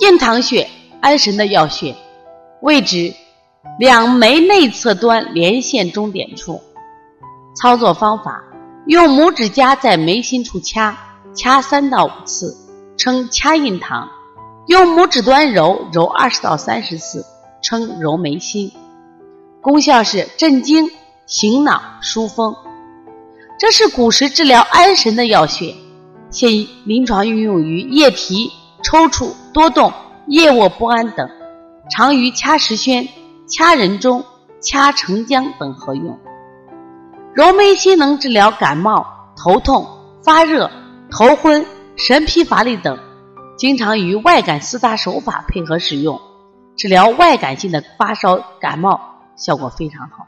印堂穴，安神的要穴，位置两眉内侧端连线中点处。操作方法：用拇指夹在眉心处掐，掐三到五次，称掐印堂；用拇指端揉，揉二十到三十次，称揉眉心。功效是镇惊、醒脑、疏风。这是古时治疗安神的药穴，现临床运用于夜啼、抽搐、多动、夜卧不安等，常于掐石宣、掐人中、掐承浆等合用。揉眉心能治疗感冒、头痛、发热、头昏、神疲乏力等，经常与外感四大手法配合使用，治疗外感性的发烧、感冒，效果非常好。